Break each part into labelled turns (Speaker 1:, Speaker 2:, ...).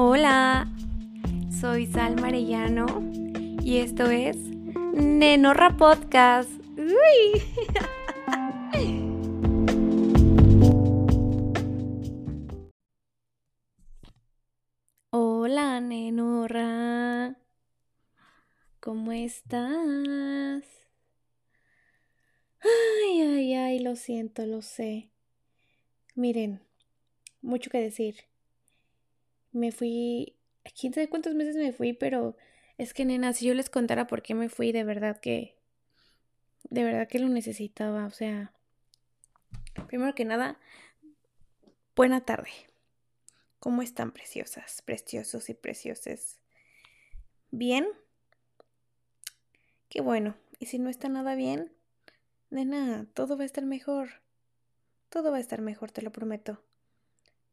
Speaker 1: Hola, soy Sal Marellano y esto es Nenorra Podcast. Hola, Nenorra. ¿Cómo estás? Ay, ay, ay, lo siento, lo sé. Miren, mucho que decir. Me fui, quién sabe cuántos meses me fui, pero es que, nena, si yo les contara por qué me fui, de verdad que, de verdad que lo necesitaba. O sea, primero que nada, buena tarde. ¿Cómo están preciosas, preciosos y preciosas? ¿Bien? Qué bueno. Y si no está nada bien, nena, todo va a estar mejor. Todo va a estar mejor, te lo prometo.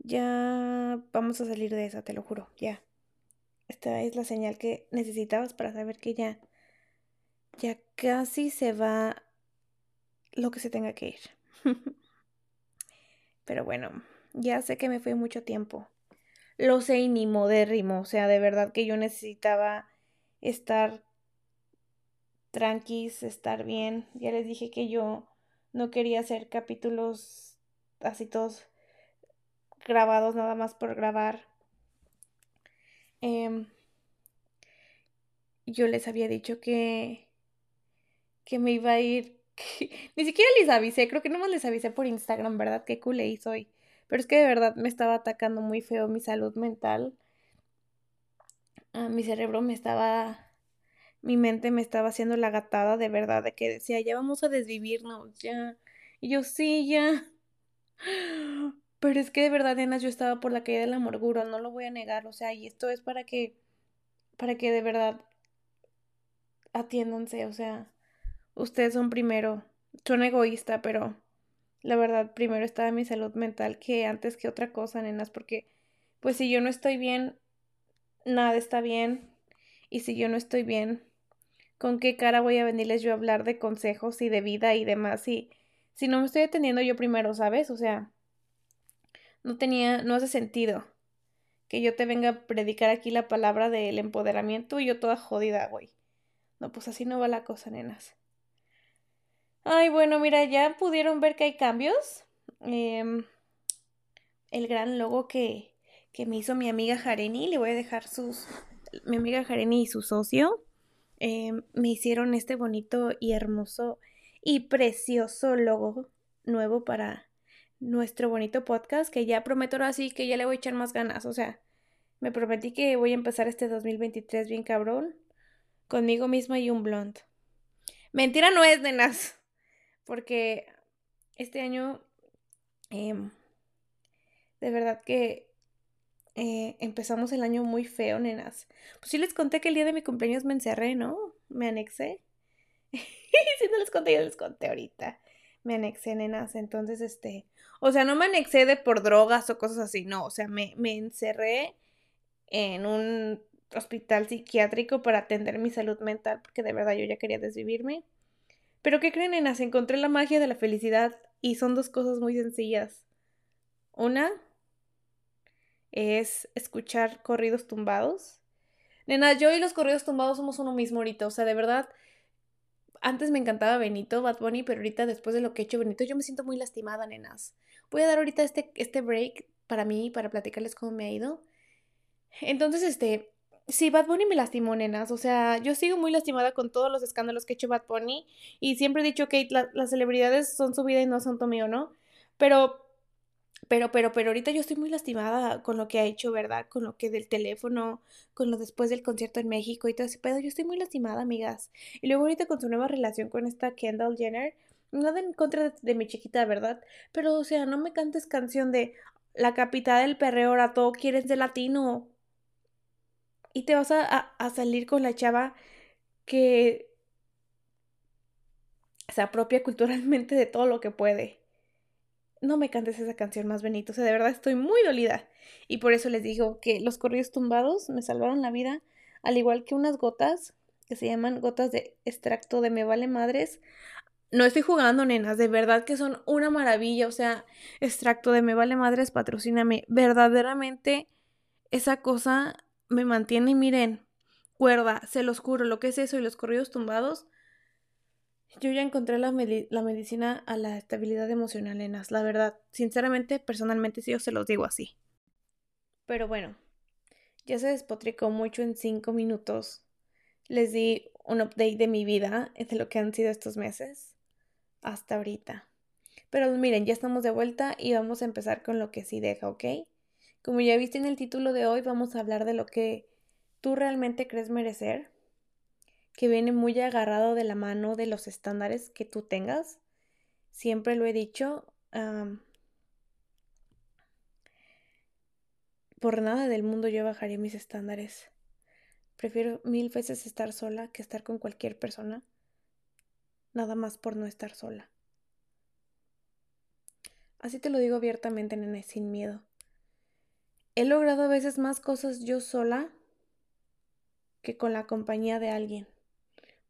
Speaker 1: Ya vamos a salir de esa, te lo juro, ya. Esta es la señal que necesitabas para saber que ya, ya casi se va lo que se tenga que ir. Pero bueno, ya sé que me fue mucho tiempo. Lo sé y ni modérrimo, o sea, de verdad que yo necesitaba estar tranquis, estar bien. Ya les dije que yo no quería hacer capítulos así todos grabados nada más por grabar. Em, yo les había dicho que, que me iba a ir. ni siquiera les avisé, creo que nomás les avisé por Instagram, ¿verdad? Qué culé soy. Pero es que de verdad me estaba atacando muy feo mi salud mental. Ah, mi cerebro me estaba. Mi mente me estaba haciendo la gatada de verdad, de que decía, ya vamos a desvivirnos, ya. Y yo, sí, ya. Pero es que de verdad, nenas, yo estaba por la caída de la amargura, no lo voy a negar, o sea, y esto es para que, para que de verdad atiéndanse, o sea, ustedes son primero, son egoísta, pero la verdad, primero estaba mi salud mental que antes que otra cosa, nenas, porque pues si yo no estoy bien, nada está bien, y si yo no estoy bien, ¿con qué cara voy a venirles yo a hablar de consejos y de vida y demás? Y si no me estoy atendiendo yo primero, ¿sabes? O sea, no tenía, no hace sentido que yo te venga a predicar aquí la palabra del empoderamiento y yo toda jodida, güey. No, pues así no va la cosa, nenas. Ay, bueno, mira, ya pudieron ver que hay cambios. Em, el gran logo que, que me hizo mi amiga Jareni, le voy a dejar sus, mi amiga Jareni y su socio, em, me hicieron este bonito y hermoso y precioso logo nuevo para nuestro bonito podcast, que ya prometo ahora sí que ya le voy a echar más ganas. O sea, me prometí que voy a empezar este 2023 bien cabrón, conmigo misma y un blond. Mentira no es, nenas, porque este año, em, de verdad que eh, empezamos el año muy feo, nenas. Pues sí les conté que el día de mi cumpleaños me encerré, ¿no? Me anexé. si no les conté, yo les conté ahorita. Me anexé, nenas. Entonces, este, o sea, no me anexé por drogas o cosas así, no, o sea, me, me encerré en un hospital psiquiátrico para atender mi salud mental, porque de verdad yo ya quería desvivirme. Pero ¿qué creen, nenas? Encontré la magia de la felicidad y son dos cosas muy sencillas. Una es escuchar corridos tumbados. Nenas, yo y los corridos tumbados somos uno mismo ahorita, o sea, de verdad, antes me encantaba Benito, Bad Bunny, pero ahorita después de lo que he hecho Benito, yo me siento muy lastimada, nenas. Voy a dar ahorita este, este break para mí, para platicarles cómo me ha ido. Entonces, este, sí, Bad Bunny me lastimó, nenas. O sea, yo sigo muy lastimada con todos los escándalos que ha hecho Bad Bunny. Y siempre he dicho que las celebridades son su vida y no son tu mío, ¿no? Pero pero, pero, pero ahorita yo estoy muy lastimada con lo que ha hecho, ¿verdad? Con lo que del teléfono, con lo después del concierto en México y todo ese pedo. Yo estoy muy lastimada, amigas. Y luego ahorita con su nueva relación con esta Kendall Jenner, nada en contra de, mi chiquita, ¿verdad? Pero, o sea, no me cantes canción de la capital del perreo, ahora todo quieres de latino. Y te vas a, a salir con la chava que se apropia culturalmente de todo lo que puede no me cantes esa canción más Benito. O sea, de verdad estoy muy dolida. Y por eso les digo que los corridos tumbados me salvaron la vida, al igual que unas gotas que se llaman gotas de extracto de me vale madres. No estoy jugando, nenas, de verdad que son una maravilla. O sea, extracto de me vale madres, patrocíname. Verdaderamente esa cosa me mantiene, miren, cuerda, se los juro, lo que es eso y los corridos tumbados. Yo ya encontré la, la medicina a la estabilidad emocional, nenas, la verdad. Sinceramente, personalmente, sí, yo se los digo así. Pero bueno, ya se despotricó mucho en cinco minutos. Les di un update de mi vida, de lo que han sido estos meses, hasta ahorita. Pero miren, ya estamos de vuelta y vamos a empezar con lo que sí deja, ¿ok? Como ya viste en el título de hoy, vamos a hablar de lo que tú realmente crees merecer, que viene muy agarrado de la mano de los estándares que tú tengas. Siempre lo he dicho, por nada del mundo yo bajaría mis estándares. Prefiero mil veces estar sola que estar con cualquier persona, nada más por no estar sola. Así te lo digo abiertamente, nene, sin miedo. He logrado a veces más cosas yo sola que con la compañía de alguien,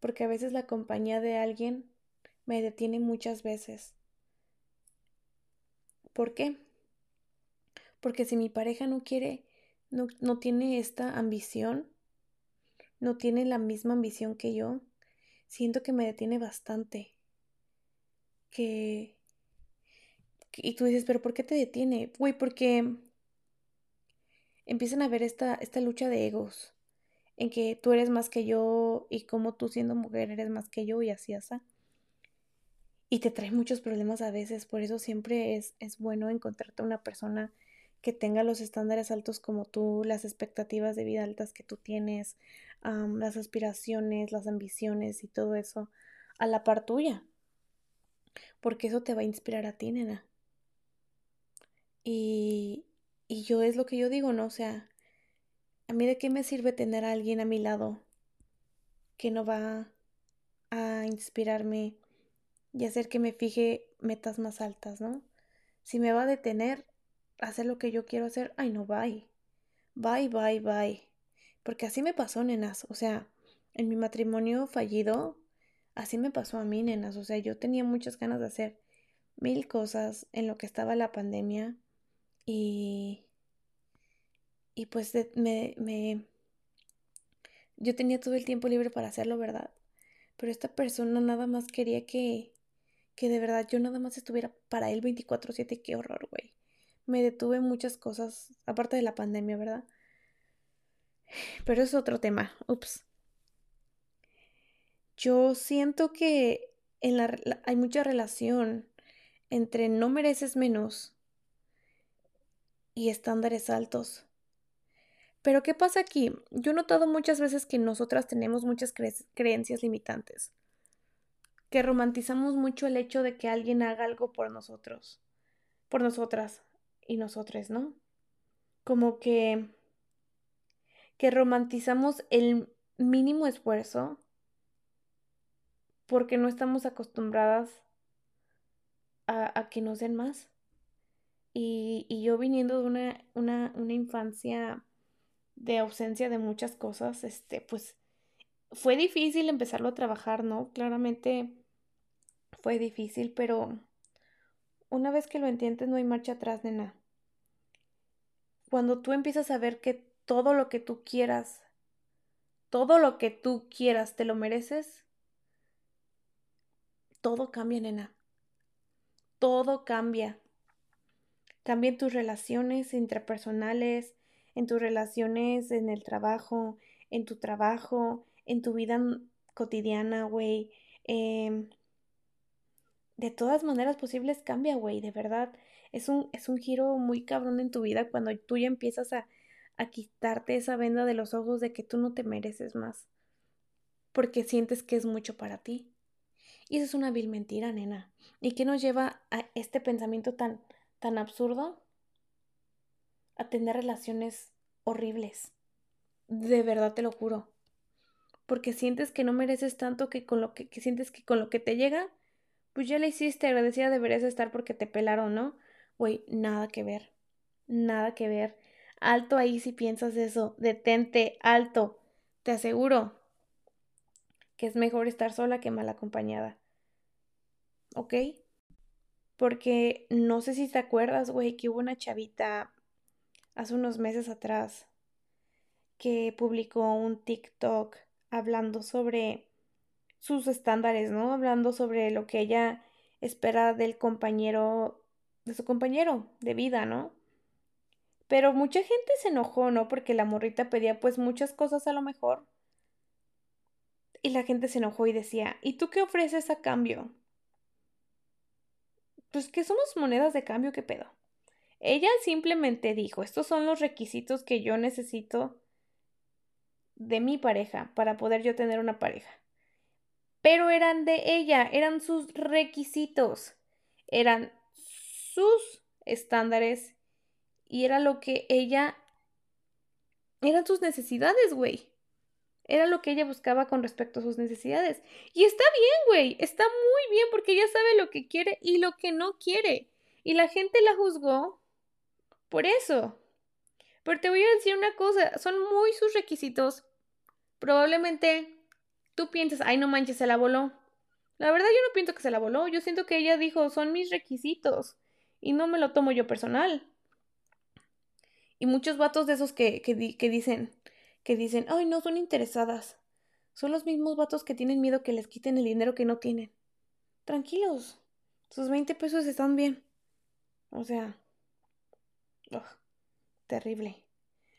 Speaker 1: porque a veces la compañía de alguien me detiene muchas veces. ¿Por qué? Porque si mi pareja no quiere, no, no tiene esta ambición, no tiene la misma ambición que yo, siento que me detiene bastante. Que... Y tú dices, pero ¿por qué te detiene? Güey, porque empiezan a ver esta, esta lucha de egos, en que tú eres más que yo y como tú siendo mujer eres más que yo y así, así. Y te trae muchos problemas a veces, por eso siempre es, es bueno encontrarte una persona que tenga los estándares altos como tú, las expectativas de vida altas que tú tienes, las aspiraciones, las ambiciones y todo eso a la par tuya. Porque eso te va a inspirar a ti, nena. Y, y yo es lo que yo digo, ¿no? O sea, ¿a mí de qué me sirve tener a alguien a mi lado que no va a inspirarme y hacer que me fije metas más altas, ¿no? Si me va a detener a hacer lo que yo quiero hacer, ay no, bye. Bye, bye, bye. Porque así me pasó, nenas. O sea, en mi matrimonio fallido, así me pasó a mí, nenas. O sea, yo tenía muchas ganas de hacer mil cosas en lo que estaba la pandemia y, y pues me, me, yo tenía todo el tiempo libre para hacerlo, ¿verdad? Pero esta persona nada más quería que, que de verdad yo nada más estuviera para él 24/7. Qué horror, güey. Me detuve muchas cosas, aparte de la pandemia, ¿verdad? Pero es otro tema. Ups. Yo siento que en la, hay mucha relación entre no mereces menos y estándares altos. Pero ¿qué pasa aquí? Yo he notado muchas veces que nosotras tenemos muchas creencias limitantes, que romantizamos mucho el hecho de que alguien haga algo por nosotros, por nosotras y nosotros, ¿no? Como que que romantizamos el mínimo esfuerzo porque no estamos acostumbradas a, a que nos den más. Y, y yo viniendo de una, una, una, infancia de ausencia de muchas cosas, este, pues fue difícil empezarlo a trabajar, ¿no? Claramente fue difícil, pero una vez que lo entiendes no hay marcha atrás, nena. Cuando tú empiezas a ver que todo lo que tú quieras, todo lo que tú quieras, te lo mereces, todo cambia, nena. Todo cambia. Cambia en tus relaciones intrapersonales, en tus relaciones en el trabajo, en tu trabajo, en tu vida cotidiana, güey. Em, de todas maneras posibles cambia, güey, de verdad. Es un, es un giro muy cabrón en tu vida cuando tú ya empiezas a, a quitarte esa venda de los ojos de que tú no te mereces más. Porque sientes que es mucho para ti. Y eso es una vil mentira, nena. ¿Y qué nos lleva a este pensamiento tan tan absurdo a tener relaciones horribles. De verdad te lo juro. Porque sientes que no mereces tanto que con lo que, sientes que con lo que te llega, pues ya le hiciste, agradecida deberías estar porque te pelaron, ¿no? Güey, nada que ver. Nada que ver. Alto ahí si piensas eso. Detente, alto. Te aseguro que es mejor estar sola que mal acompañada. ¿Ok? Porque no sé si te acuerdas, güey, que hubo una chavita hace unos meses atrás que publicó un TikTok hablando sobre sus estándares, ¿no? Hablando sobre lo que ella espera del compañero, de su compañero de vida, ¿no? Pero mucha gente se enojó, ¿no? Porque la morrita pedía pues muchas cosas a lo mejor. Y la gente se enojó y decía, ¿y tú qué ofreces a cambio? Pues que somos monedas de cambio, ¿qué pedo? Ella simplemente dijo, estos son los requisitos que yo necesito de mi pareja para poder yo tener una pareja. Pero eran de ella, eran sus requisitos, eran sus estándares y era lo que ella... eran sus necesidades, güey. Era lo que ella buscaba con respecto a sus necesidades. Y está bien, güey, está muy bien porque ella sabe lo que quiere y lo que no quiere. Y la gente la juzgó por eso. Pero te voy a decir una cosa, son muy sus requisitos. Probablemente tú piensas, ay, no manches, se la voló. La verdad yo no pienso que se la voló, yo siento que ella dijo, son mis requisitos. Y no me lo tomo yo personal. Y muchos vatos de esos que, que, que dicen, que dicen, ay, no, son interesadas. Son los mismos vatos que tienen miedo que les quiten el dinero que no tienen. Tranquilos, sus 20 pesos están bien. O sea, terrible.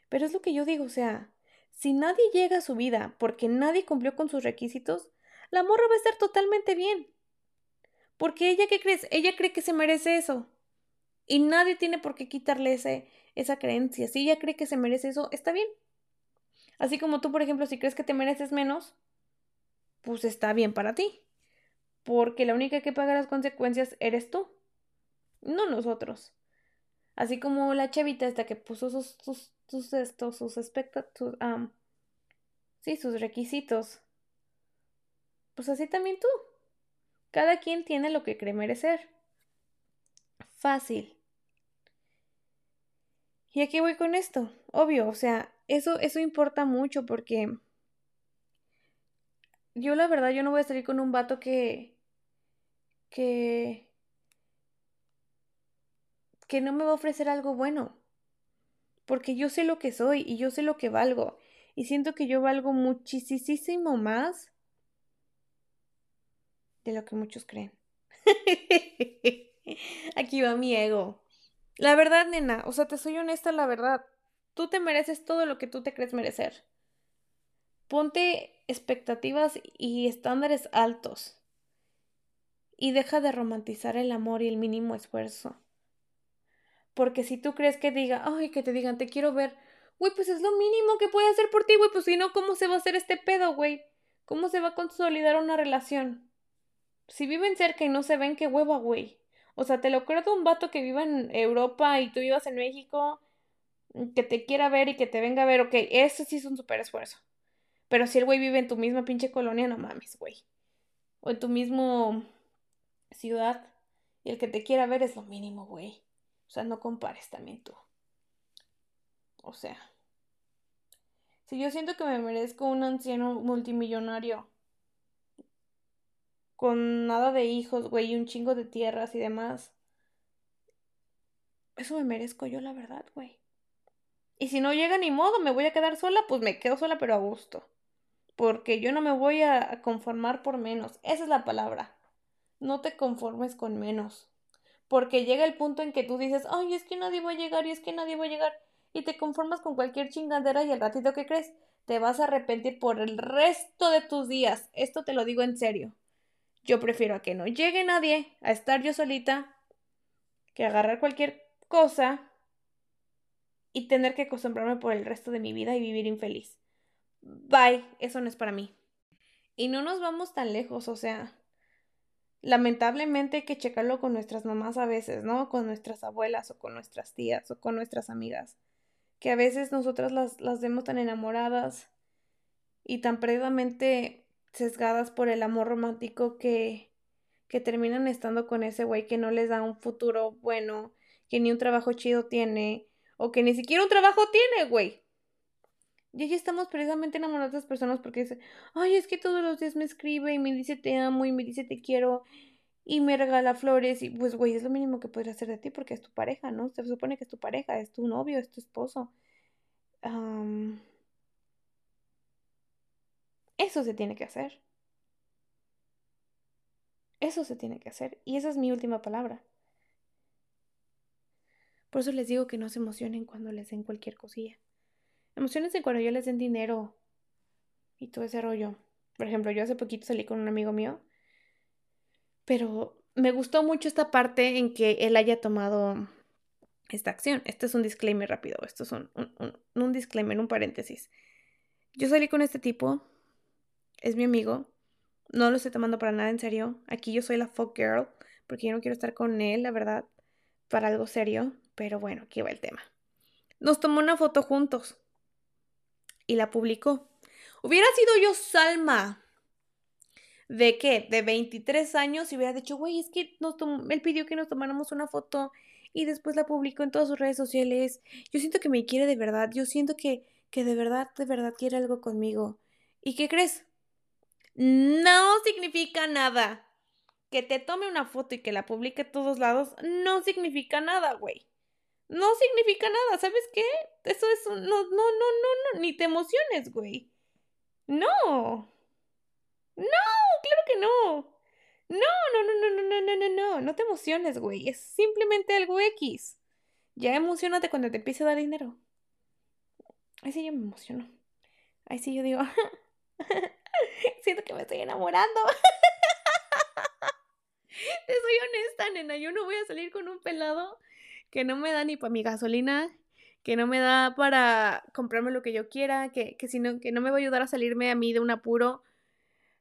Speaker 1: Pero es lo que yo digo, o sea, si nadie llega a su vida porque nadie cumplió con sus requisitos, la morra va a estar totalmente bien. Porque ella, ¿qué crees? Ella cree que se merece eso. Y nadie tiene por qué quitarle esa creencia. Si ella cree que se merece eso, está bien. Así como tú, por ejemplo, si crees que te mereces menos, pues está bien para ti. Porque la única que paga las consecuencias eres tú, no nosotros. Así como la chavita esta que puso sus, sus, sus sus aspectos, sí, sus requisitos. Pues así también tú. Cada quien tiene lo que cree merecer. Fácil. Y aquí voy con esto. Obvio, o sea, eso, eso importa mucho porque yo la verdad yo no voy a salir con un vato que que que no me va a ofrecer algo bueno. Porque yo sé lo que soy y yo sé lo que valgo. Y siento que yo valgo muchísimo más de lo que muchos creen. Aquí va mi ego. La verdad, nena, o sea, te soy honesta, la verdad. Tú te mereces todo lo que tú te crees merecer. Ponte expectativas y estándares altos. Y deja de romantizar el amor y el mínimo esfuerzo. Porque si tú crees que diga, ay, que te digan, te quiero ver, güey, pues es lo mínimo que puede hacer por ti, güey, pues si no, ¿cómo se va a hacer este pedo, güey? ¿Cómo se va a consolidar una relación? Si viven cerca y no se ven, qué hueva, güey. O sea, te lo acuerdo un vato que viva en Europa y tú vivas en México, que te quiera ver y que te venga a ver, ok, eso sí es un super esfuerzo. Pero si el güey vive en tu misma pinche colonia, no mames, güey. O en tu mismo ciudad, y el que te quiera ver es lo mínimo, güey. O sea, no compares también tú. O sea, si yo siento que me merezco un anciano multimillonario con nada de hijos, güey, y un chingo de tierras y demás. Eso me merezco yo, la verdad, güey. Y si no llega ni modo, me voy a quedar sola, pues me quedo sola, pero a gusto. Porque yo no me voy a conformar por menos. Esa es la palabra. No te conformes con menos. Porque llega el punto en que tú dices, ay, es que nadie va a llegar y es que nadie va a llegar. Y te conformas con cualquier chingadera y el ratito que crees, te vas a arrepentir por el resto de tus días. Esto te lo digo en serio. Yo prefiero a que no llegue nadie, a estar yo solita, que agarrar cualquier cosa y tener que acostumbrarme por el resto de mi vida y vivir infeliz. Bye, eso no es para mí. Y no nos vamos tan lejos, o sea, lamentablemente hay que checarlo con nuestras mamás a veces, ¿no? Con nuestras abuelas o con nuestras tías o con nuestras amigas, que a veces nosotras las, las vemos tan enamoradas y tan perdidamente sesgadas por el amor romántico que, que terminan estando con ese güey que no les da un futuro bueno, que ni un trabajo chido tiene, o que ni siquiera un trabajo tiene, güey. Y ahí estamos precisamente enamoradas de las personas porque dice, ay, es que todos los días me escribe y me dice te amo y me dice te quiero. y me regala flores y pues, güey, es lo mínimo que podría hacer de ti porque es tu pareja, ¿no? Se supone que es tu pareja, es tu novio, es tu esposo. Eso se tiene que hacer. Eso se tiene que hacer. Y esa es mi última palabra. Por eso les digo que no se emocionen cuando les den cualquier cosilla. Emocionense cuando yo les den dinero y todo ese rollo. Por ejemplo, yo hace poquito salí con un amigo mío, pero me gustó mucho esta parte en que él haya tomado esta acción. Este es un disclaimer rápido, esto es un, un, un disclaimer, un paréntesis. Yo salí con este tipo, es mi amigo, no lo estoy tomando para nada en serio. Aquí yo soy la fuck girl, porque yo no quiero estar con él, la verdad, para algo serio. Pero bueno, aquí va el tema. Nos tomó una foto juntos y la publicó. Hubiera sido yo Salma. ¿De qué? De 23 años y hubiera dicho, güey, es que nos él pidió que nos tomáramos una foto y después la publicó en todas sus redes sociales. Yo siento que me quiere de verdad. Yo siento que, que de verdad, de verdad quiere algo conmigo. ¿Y qué crees? No significa nada. Que te tome una foto y que la publique a todos lados no significa nada, güey. No significa nada, ¿sabes qué? Eso es un... No, no, no, no, ni te emociones, güey. No. No, claro que no. No, no, no, no, no, no, no, no, no, no te emociones, güey. Es simplemente algo X. Ya emocionate cuando te empiece a dar dinero. Ahí sí yo me emociono. Ahí sí yo digo, siento que me estoy enamorando. Te soy honesta, nena. Yo no voy a salir con un pelado que no me da ni para mi gasolina, que no me da para comprarme lo que yo quiera, que, que, no, que no me va a ayudar a salirme a mí de un apuro.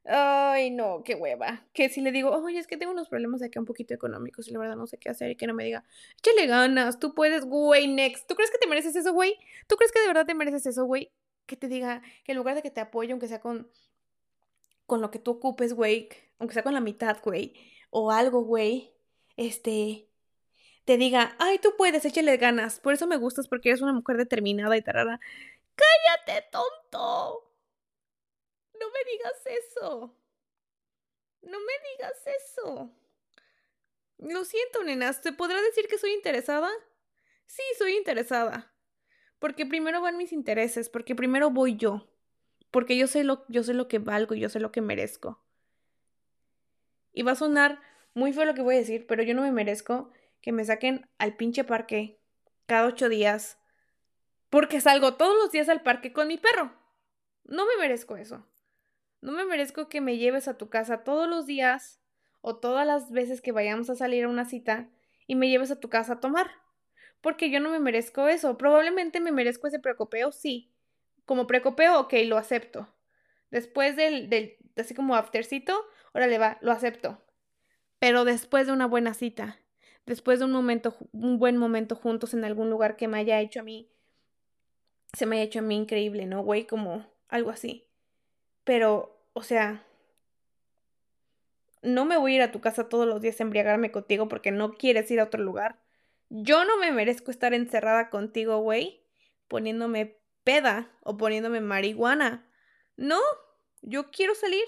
Speaker 1: Ay, no, qué hueva. Que si le digo, oye, es que tengo unos problemas aquí un poquito económicos y la verdad no sé qué hacer y que no me diga, échale ganas, tú puedes, güey, next. ¿Tú crees que te mereces eso, güey? ¿Tú crees que de verdad te mereces eso, güey? Que te diga que en lugar de que te apoye, aunque sea con, con lo que tú ocupes, güey, aunque sea con la mitad, güey, o algo, güey, este, te diga, ay, tú puedes, échale ganas. Por eso me gustas, porque eres una mujer determinada y tarara. ¡Cállate, tonto! No me digas eso. No me digas eso. Lo siento, nenas. ¿Te podrá decir que soy interesada? Sí, soy interesada. Porque primero van mis intereses, porque primero voy yo. Porque yo sé lo, yo sé lo que valgo, yo sé lo que merezco. Y va a sonar muy feo lo que voy a decir, pero yo no me merezco que me saquen al pinche parque cada ocho días. Porque salgo todos los días al parque con mi perro. No me merezco eso. No me merezco que me lleves a tu casa todos los días o todas las veces que vayamos a salir a una cita y me lleves a tu casa a tomar. Porque yo no me merezco eso. Probablemente me merezco ese precopeo, sí. Como precopeo, ok, lo acepto. Después del, del así como aftercito, órale va, lo acepto. Pero después de una buena cita, después de un momento, un buen momento juntos en algún lugar que me haya hecho a mí, se me haya hecho a mí increíble, ¿no, güey? Como algo así. Pero, o sea, no me voy a ir a tu casa todos los días a embriagarme contigo porque no quieres ir a otro lugar. Yo no me merezco estar encerrada contigo, güey, poniéndome peda o poniéndome marihuana. No, yo quiero salir.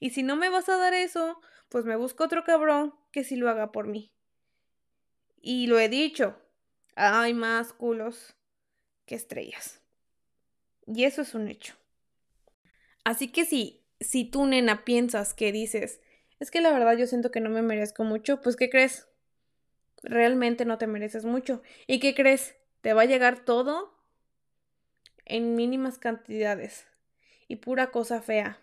Speaker 1: Y si no me vas a dar eso, pues me busco otro cabrón que sí lo haga por mí. Y lo he dicho, hay más culos que estrellas. Y eso es un hecho. Así que si, si tú, nena, piensas que dices, es que la verdad yo siento que no me merezco mucho, pues ¿qué crees? Realmente no te mereces mucho. ¿Y qué crees? Te va a llegar todo en mínimas cantidades y pura cosa fea.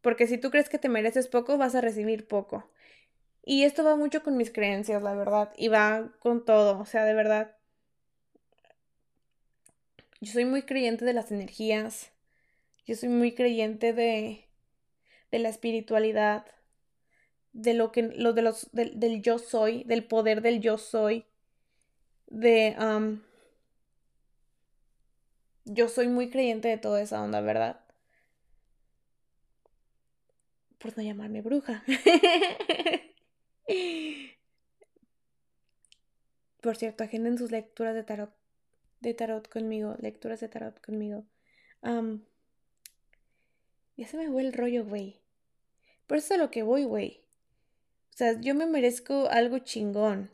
Speaker 1: Porque si tú crees que te mereces poco, vas a recibir poco. Y esto va mucho con mis creencias, la verdad. Y va con todo. O sea, de verdad. Yo soy muy creyente de las energías. Yo soy muy creyente de, de la espiritualidad. De lo que. Lo de los. Del, yo soy. Del poder del yo soy. De. Yo soy muy creyente de toda esa onda, ¿verdad? Por no llamarme bruja. Por cierto, agenden sus lecturas de tarot, de tarot conmigo, lecturas de tarot conmigo. ya se me fue el rollo, güey. Por eso es a lo que voy, güey. O sea, yo me merezco algo chingón.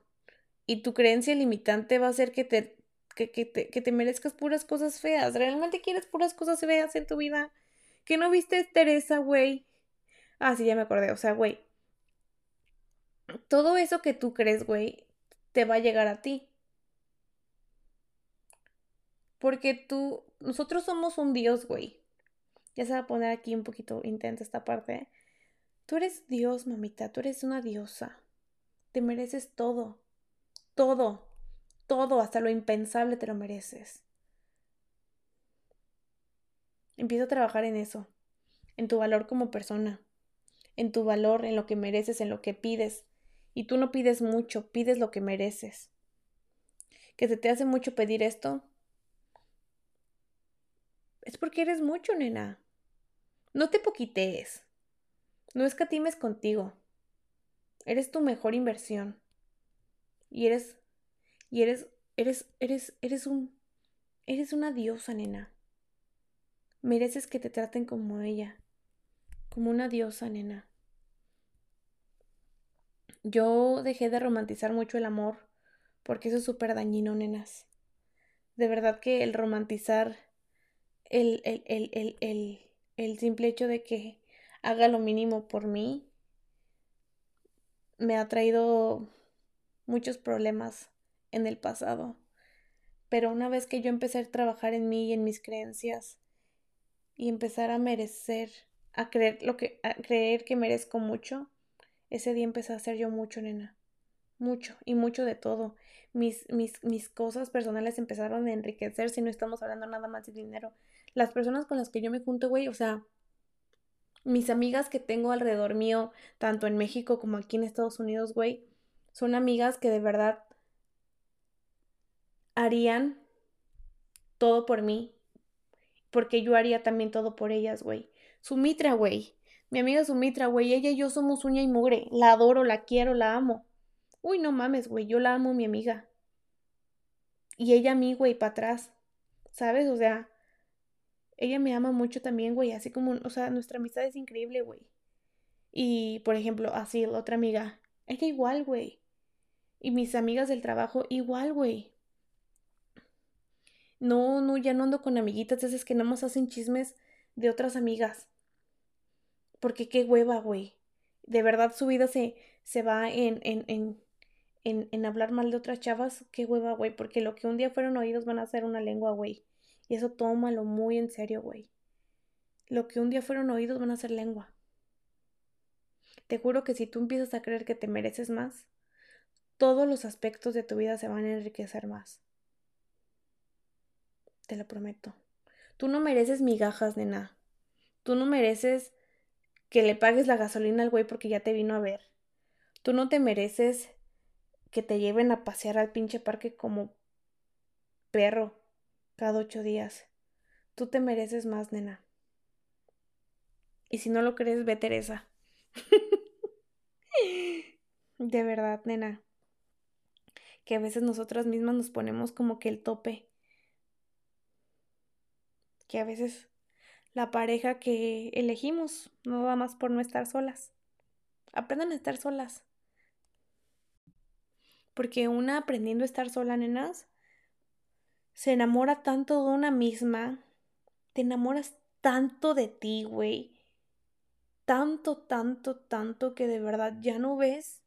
Speaker 1: Y tu creencia limitante va a hacer que te, que, que te, que te merezcas puras cosas feas. ¿Realmente quieres puras cosas feas en tu vida? ¿Que no viste Teresa, güey? Ah, sí, ya me acordé. O sea, güey. Todo eso que tú crees, güey, te va a llegar a ti. Porque tú, nosotros somos un Dios, güey. Ya se va a poner aquí un poquito intensa esta parte. Tú eres Dios, mamita, tú eres una diosa. Te mereces todo. Todo. Todo, hasta lo impensable te lo mereces. Empiezo a trabajar en eso, en tu valor como persona, en tu valor, en lo que mereces, en lo que pides. Y tú no pides mucho, pides lo que mereces. ¿Que se te hace mucho pedir esto? Es porque eres mucho, nena. No te poquitees. No escatimes contigo. Eres tu mejor inversión. Y eres y eres eres eres eres un eres una diosa, nena. Mereces que te traten como ella, como una diosa, nena. Yo dejé de romantizar mucho el amor porque eso es súper dañino, nenas. De verdad que el romantizar el, el, el, el, simple hecho de que haga lo mínimo por mí me ha traído muchos problemas en el pasado. Pero una vez que yo empecé a trabajar en mí y en mis creencias y empezar a merecer, a creer lo que a creer que merezco mucho, ese día empecé a hacer yo mucho, nena. Mucho y mucho de todo. Mis, mis, mis cosas personales empezaron a enriquecer si no estamos hablando nada más de dinero. Las personas con las que yo me junto, güey, o sea, mis amigas que tengo alrededor mío, tanto en México como aquí en Estados Unidos, güey, son amigas que de verdad harían todo por mí, porque yo haría también todo por ellas, güey. Sumitra, güey. Mi amiga Sumitra, güey, ella y yo somos uña y mugre. La adoro, la quiero, la amo. Uy, no mames, güey, yo la amo, mi amiga. Y ella a mí, güey, para atrás. ¿Sabes? O sea, ella me ama mucho también, güey, así como, o sea, nuestra amistad es increíble, güey. Y, por ejemplo, así, la otra amiga, ella igual, güey. Y mis amigas del trabajo, igual, güey. No, no, ya no ando con amiguitas esas que no más hacen chismes de otras amigas. Porque qué hueva, güey. De verdad su vida se, se va en, en, en, en, hablar mal de otras chavas. Qué hueva, güey. Porque lo que un día fueron oídos van a ser una lengua, güey. Y eso tómalo muy en serio, güey. Lo que un día fueron oídos van a ser lengua. Te juro que si tú empiezas a creer que te mereces más, todos los aspectos de tu vida se van a enriquecer más. Te lo prometo. Tú no mereces migajas, nena. Tú no mereces que le pagues la gasolina al güey porque ya te vino a ver. Tú no te mereces que te lleven a pasear al pinche parque como perro cada ocho días. Tú te mereces más, nena. Y si no lo crees, ve Teresa. de verdad, nena. Que a veces nosotras mismas nos ponemos como que el tope. Que a veces la pareja que elegimos no va más por no estar solas. Aprendan a estar solas. Porque una aprendiendo a estar sola, nenas, se enamora tanto de una misma, te enamoras tanto de ti, güey. Tanto, tanto, tanto que de verdad ya no ves.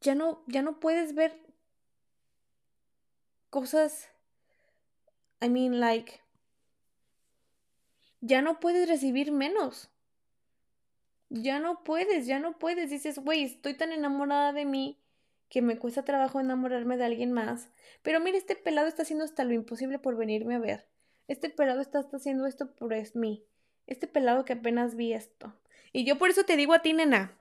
Speaker 1: Ya no, ya no puedes ver cosas. I mean, like. Ya no puedes recibir menos. Ya no puedes, ya no puedes. Dices, güey, estoy tan enamorada de mí que me cuesta trabajo enamorarme de alguien más. Pero mira, este pelado está haciendo hasta lo imposible por venirme a ver. Este pelado está, haciendo esto por es mí. Este pelado que apenas vi esto. Y yo por eso te digo a ti, nena,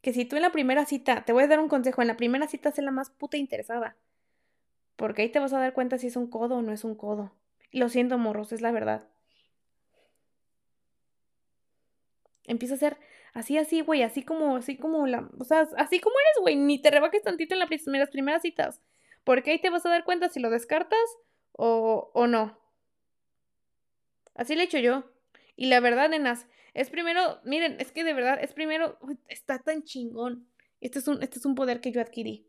Speaker 1: que si tú en la primera cita, te voy a dar un consejo, en la primera cita sé la más puta interesada. Porque ahí te vas a dar cuenta si es un codo o no es un codo. Lo siento, morros, es la verdad. Empieza a ser Así, así, güey, así como, así como la, o sea, así como eres, güey, ni te rebajes tantito en, las primeras citas, porque ahí te vas a dar cuenta si lo descartas o, o no. Así le he hecho yo. Y la verdad, nenas, Es primero, miren, es que de verdad, es primero, está tan chingón. Este es un, este es un poder que yo adquirí.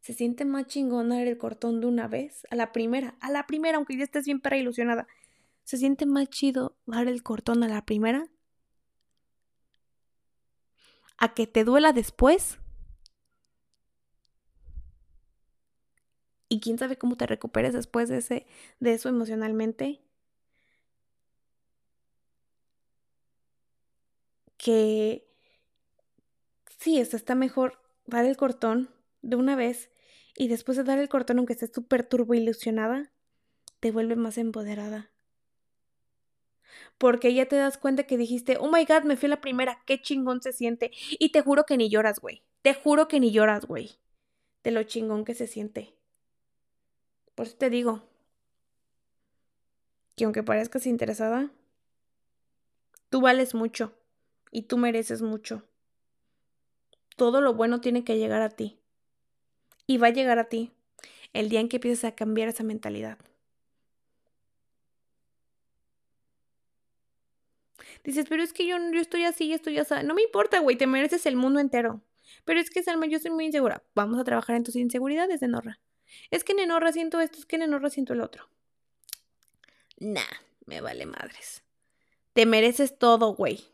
Speaker 1: Se siente más chingón dar el cortón de una vez, a la primera, a la primera, aunque ya estés bien para ilusionada. Se siente más chido dar el cortón a la primera a que te duela después. Y quién sabe cómo te recuperes después de, ese, de eso emocionalmente. Que sí, está mejor dar el cortón de una vez y después de dar el cortón, aunque estés súper turbo ilusionada, te vuelve más empoderada. Porque ya te das cuenta que dijiste, oh my god, me fui la primera, qué chingón se siente. Y te juro que ni lloras, güey. Te juro que ni lloras, güey. De lo chingón que se siente. Por eso te digo que aunque parezcas interesada, tú vales mucho y tú mereces mucho. Todo lo bueno tiene que llegar a ti. Y va a llegar a ti el día en que empieces a cambiar esa mentalidad. Dices, pero es que yo, yo estoy así, estoy así. No me importa, güey, te mereces el mundo entero. Pero es que, Salma, yo soy muy insegura. Vamos a trabajar en tus inseguridades, Nenorra. Es que en Nenorra siento esto, es que en Nenorra siento el otro. Nah, me vale madres. Te mereces todo, güey.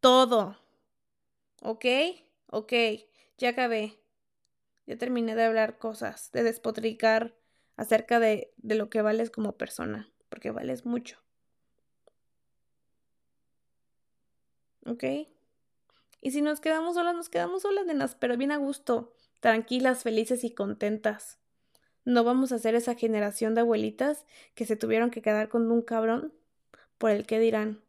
Speaker 1: Todo. ¿Ok? Ok, ya acabé. Ya terminé de hablar cosas, de despotricar acerca de, de lo que vales como persona, porque vales mucho. ¿Ok? Y si nos quedamos solas, nos quedamos solas, nenas, pero bien a gusto, tranquilas, felices y contentas. No vamos a ser esa generación de abuelitas que se tuvieron que quedar con un cabrón por el que dirán,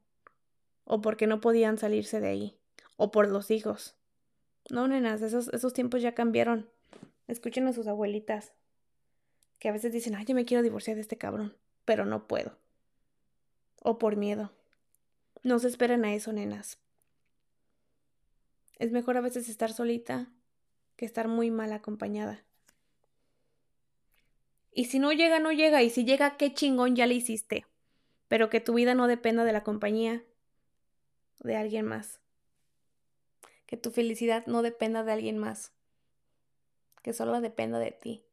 Speaker 1: o porque no podían salirse de ahí, o por los hijos. No, nenas, esos, esos tiempos ya cambiaron. Escuchen a sus abuelitas, que a veces dicen, ay, yo me quiero divorciar de este cabrón, pero no puedo. O por miedo. No se esperen a eso, nenas. Es mejor a veces estar solita que estar muy mal acompañada. Y si no llega, no llega. Y si llega, qué chingón ya le hiciste. Pero que tu vida no dependa de la compañía de alguien más. Que tu felicidad no dependa de alguien más que solo dependa de ti.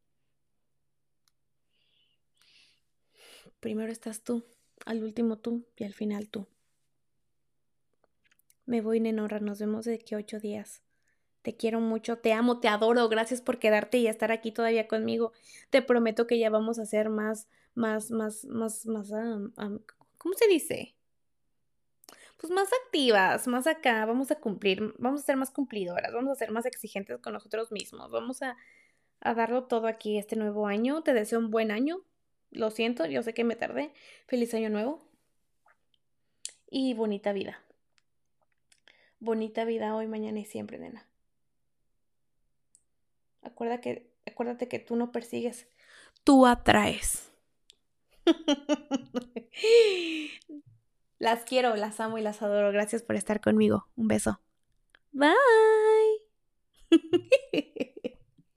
Speaker 1: Primero estás tú, al último tú y al final tú. Me voy, Nenora, nos vemos de aquí ocho días. Te quiero mucho, te amo, te adoro. Gracias por quedarte y estar aquí todavía conmigo. Te prometo que ya vamos a ser más, más, más, más, más, ¿cómo se dice? pues más activas, más acá, vamos a cumplir, vamos a ser más cumplidoras, vamos a ser más exigentes con nosotros mismos, vamos a, a darlo todo aquí este nuevo año. Te deseo un buen año. Lo siento, yo sé que me tardé. Feliz año nuevo. Y bonita vida. Bonita vida hoy, mañana y siempre, nena. Acuerda que, acuérdate que tú no persigues, tú atraes. Las quiero, las amo y las adoro. Gracias por estar conmigo. Un beso. Bye.